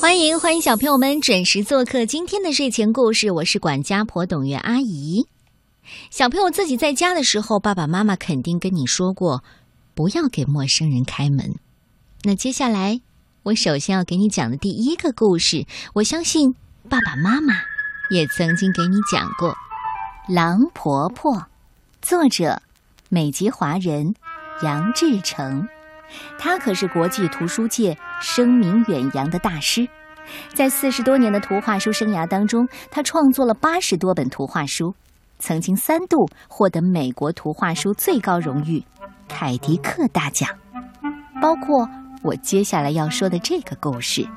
欢迎欢迎小朋友们准时做客今天的睡前故事，我是管家婆董月阿姨。小朋友自己在家的时候，爸爸妈妈肯定跟你说过，不要给陌生人开门。那接下来，我首先要给你讲的第一个故事，我相信爸爸妈妈也曾经给你讲过《狼婆婆》，作者美籍华人杨志成。他可是国际图书界声名远扬的大师，在四十多年的图画书生涯当中，他创作了八十多本图画书，曾经三度获得美国图画书最高荣誉凯迪克大奖。包括我接下来要说的这个故事《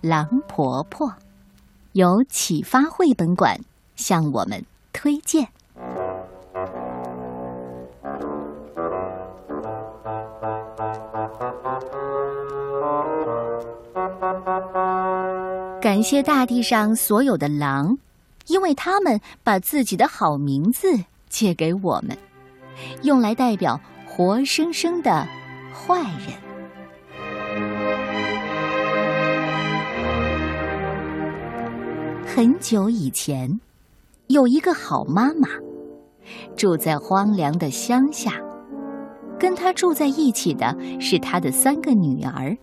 狼婆婆》，由启发绘本馆向我们推荐。感谢大地上所有的狼，因为他们把自己的好名字借给我们，用来代表活生生的坏人。很久以前，有一个好妈妈，住在荒凉的乡下，跟她住在一起的是她的三个女儿：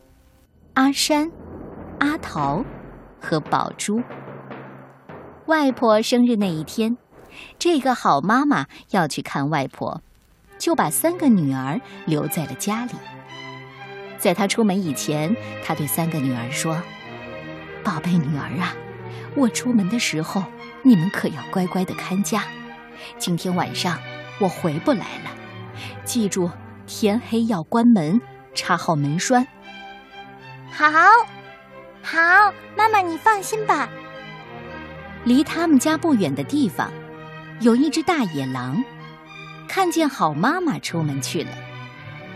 阿山、阿桃。和宝珠。外婆生日那一天，这个好妈妈要去看外婆，就把三个女儿留在了家里。在她出门以前，她对三个女儿说：“宝贝女儿啊，我出门的时候，你们可要乖乖的看家。今天晚上我回不来了，记住天黑要关门，插好门栓。”好。好，妈妈，你放心吧。离他们家不远的地方，有一只大野狼，看见好妈妈出门去了。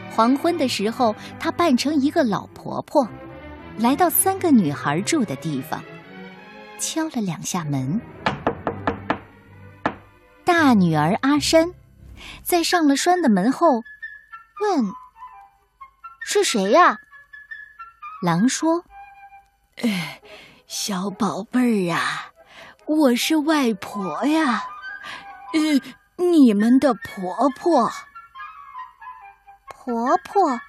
黄昏的时候，它扮成一个老婆婆，来到三个女孩住的地方，敲了两下门。大女儿阿山，在上了栓的门后，问：“是谁呀？”狼说。哎，小宝贝儿啊，我是外婆呀，呃，你们的婆婆。婆婆，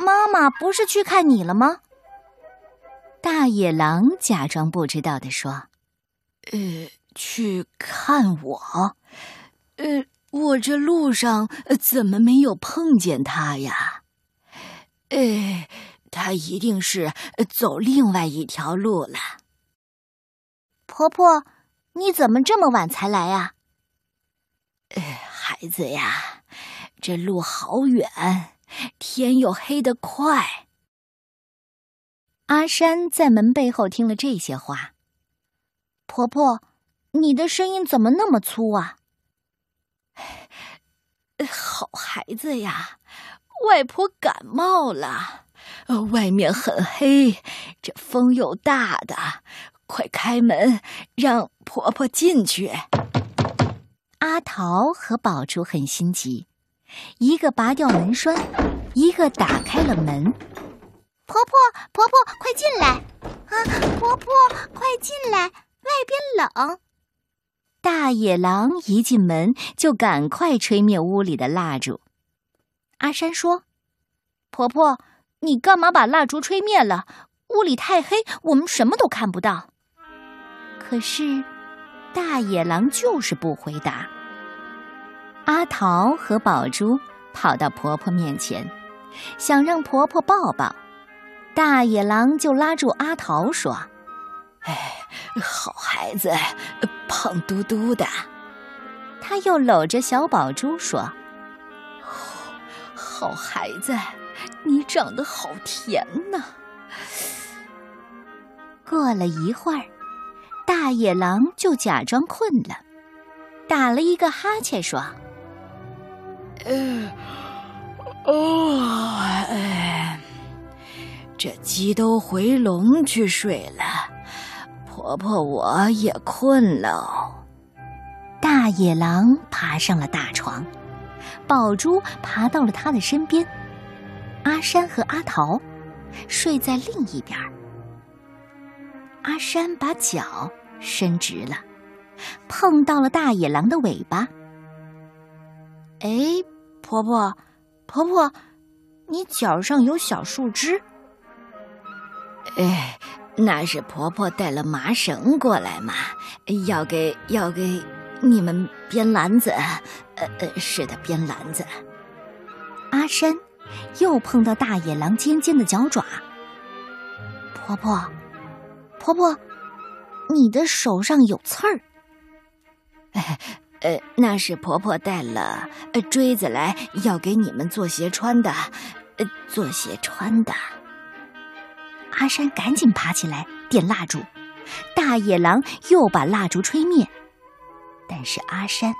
妈妈不是去看你了吗？大野狼假装不知道的说：“呃，去看我？呃，我这路上怎么没有碰见他呀？哎。”他一定是走另外一条路了。婆婆，你怎么这么晚才来呀？呃，孩子呀，这路好远，天又黑得快。阿山在门背后听了这些话。婆婆，你的声音怎么那么粗啊？好孩子呀，外婆感冒了。呃，外面很黑，这风又大的，快开门，让婆婆进去。阿桃和宝珠很心急，一个拔掉门栓，一个打开了门。婆婆，婆婆，快进来！啊，婆婆，快进来，外边冷。大野狼一进门就赶快吹灭屋里的蜡烛。阿山说：“婆婆。”你干嘛把蜡烛吹灭了？屋里太黑，我们什么都看不到。可是，大野狼就是不回答。阿桃和宝珠跑到婆婆面前，想让婆婆抱抱。大野狼就拉住阿桃说：“哎，好孩子，胖嘟嘟的。”他又搂着小宝珠说：“好孩子。”你长得好甜呐！过了一会儿，大野狼就假装困了，打了一个哈欠，说：“呃，哦，哎，这鸡都回笼去睡了，婆婆我也困喽。”大野狼爬上了大床，宝珠爬到了他的身边。阿山和阿桃睡在另一边，阿山把脚伸直了，碰到了大野狼的尾巴。哎，婆婆，婆婆，你脚上有小树枝。哎，那是婆婆带了麻绳过来嘛，要给要给你们编篮子。呃呃，是的，编篮子。阿山又碰到大野狼尖尖的脚爪。婆婆，婆婆，你的手上有刺儿。哎，呃，那是婆婆带了锥子来，要给你们做鞋穿的，呃，做鞋穿的。阿山赶紧爬起来点蜡烛，大野狼又把蜡烛吹灭，但是阿山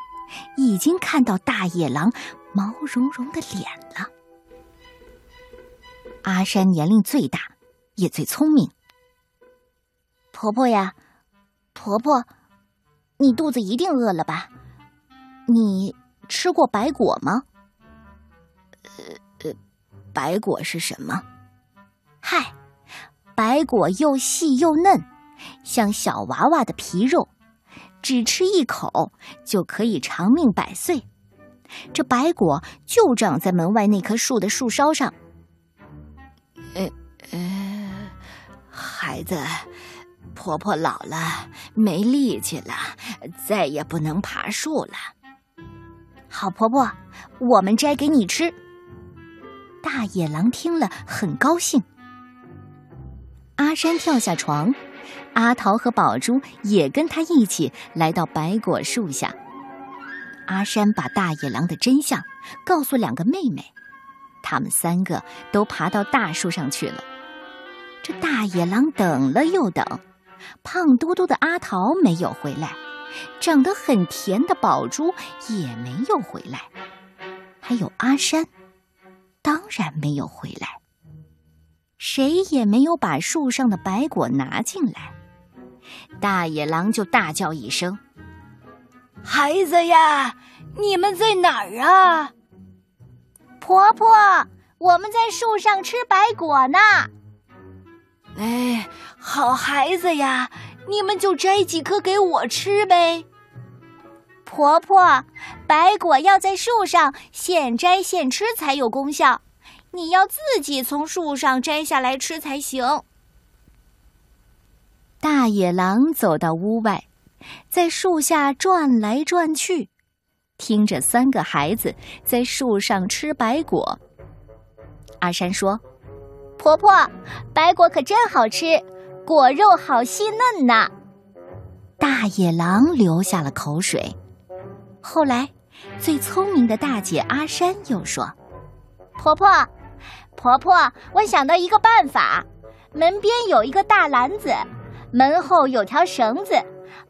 已经看到大野狼毛茸茸的脸了。阿山年龄最大，也最聪明。婆婆呀，婆婆，你肚子一定饿了吧？你吃过白果吗？呃呃，白果是什么？嗨。白果又细又嫩，像小娃娃的皮肉，只吃一口就可以长命百岁。这白果就长在门外那棵树的树梢上。孩子，婆婆老了，没力气了，再也不能爬树了。好，婆婆，我们摘给你吃。大野狼听了很高兴。阿山跳下床，阿桃和宝珠也跟他一起来到白果树下。阿山把大野狼的真相告诉两个妹妹，他们三个都爬到大树上去了。这大野狼等了又等，胖嘟嘟的阿桃没有回来，长得很甜的宝珠也没有回来，还有阿山，当然没有回来。谁也没有把树上的白果拿进来，大野狼就大叫一声：“孩子呀，你们在哪儿啊？”婆婆，我们在树上吃白果呢。哎，好孩子呀，你们就摘几颗给我吃呗。婆婆，白果要在树上现摘现吃才有功效。你要自己从树上摘下来吃才行。大野狼走到屋外，在树下转来转去，听着三个孩子在树上吃白果。阿山说：“婆婆，白果可真好吃，果肉好细嫩呐。”大野狼流下了口水。后来，最聪明的大姐阿山又说：“婆婆。”婆婆，我想到一个办法，门边有一个大篮子，门后有条绳子，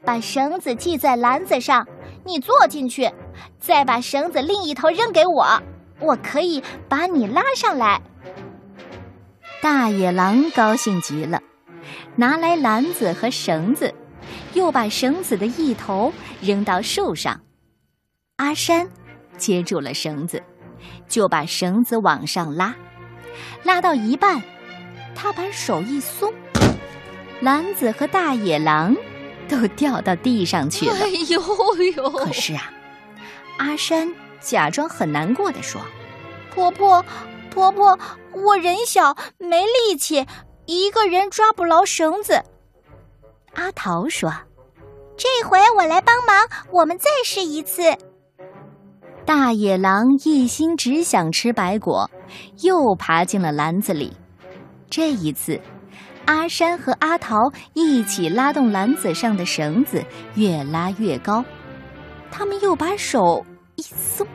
把绳子系在篮子上，你坐进去，再把绳子另一头扔给我，我可以把你拉上来。大野狼高兴极了，拿来篮子和绳子，又把绳子的一头扔到树上。阿山接住了绳子，就把绳子往上拉。拉到一半，他把手一松，篮子和大野狼都掉到地上去了。哎呦呦！可是啊，阿山假装很难过的说：“婆婆，婆婆，我人小没力气，一个人抓不牢绳子。”阿桃说：“这回我来帮忙，我们再试一次。”大野狼一心只想吃白果，又爬进了篮子里。这一次，阿山和阿桃一起拉动篮子上的绳子，越拉越高。他们又把手一松，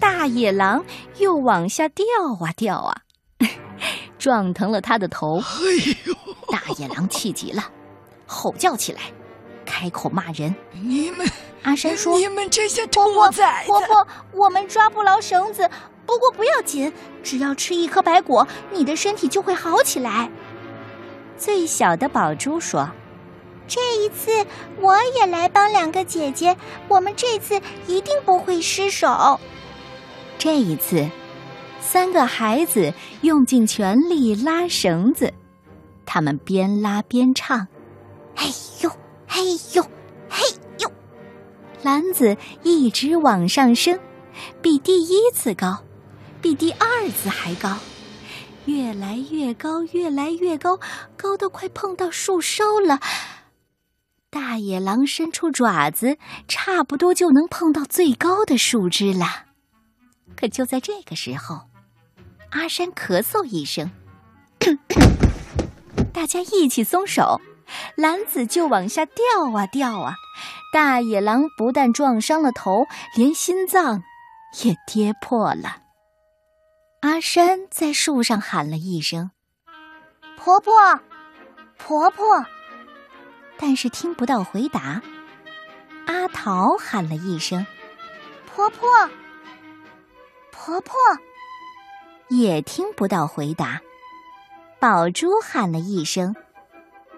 大野狼又往下掉啊掉啊，撞疼了他的头。哎呦！大野狼气急了，吼叫起来，开口骂人：“你们！”阿山说：“你们这些兔崽子，婆婆，我们抓不牢绳子，不过不要紧，只要吃一颗白果，你的身体就会好起来。”最小的宝珠说：“这一次我也来帮两个姐姐，我们这次一定不会失手。”这一次，三个孩子用尽全力拉绳子，他们边拉边唱：“嘿呦，嘿呦，嘿呦！”篮子一直往上升，比第一次高，比第二次还高，越来越高，越来越高，高的快碰到树梢了。大野狼伸出爪子，差不多就能碰到最高的树枝了。可就在这个时候，阿山咳嗽一声，大家一起松手，篮子就往下掉啊掉啊！大野狼不但撞伤了头，连心脏也跌破了。阿山在树上喊了一声：“婆婆，婆婆。”但是听不到回答。阿桃喊了一声：“婆婆，婆婆。”也听不到回答。宝珠喊了一声：“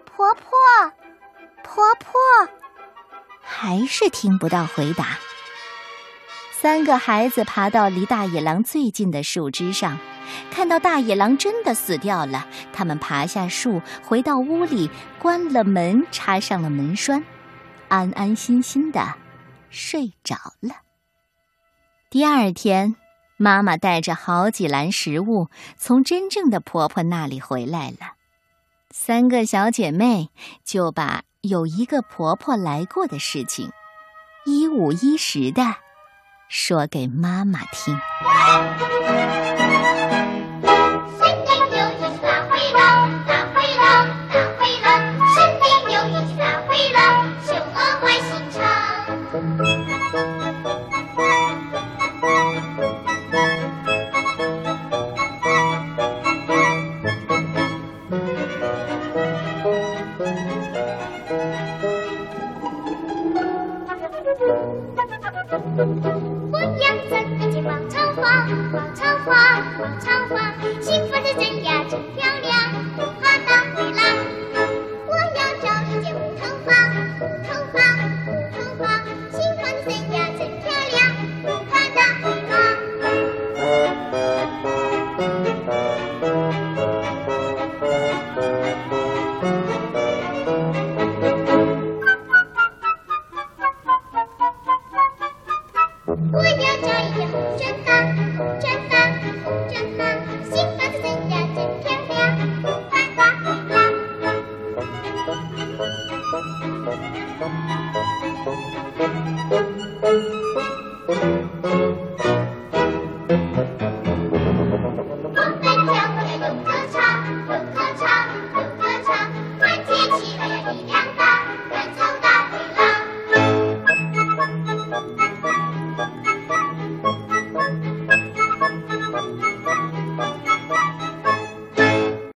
婆婆，婆婆。”还是听不到回答。三个孩子爬到离大野狼最近的树枝上。看到大野狼真的死掉了，他们爬下树，回到屋里，关了门，插上了门栓，安安心心的睡着了。第二天，妈妈带着好几篮食物从真正的婆婆那里回来了，三个小姐妹就把有一个婆婆来过的事情，一五一十的说给妈妈听。广场花，广场花，Bye.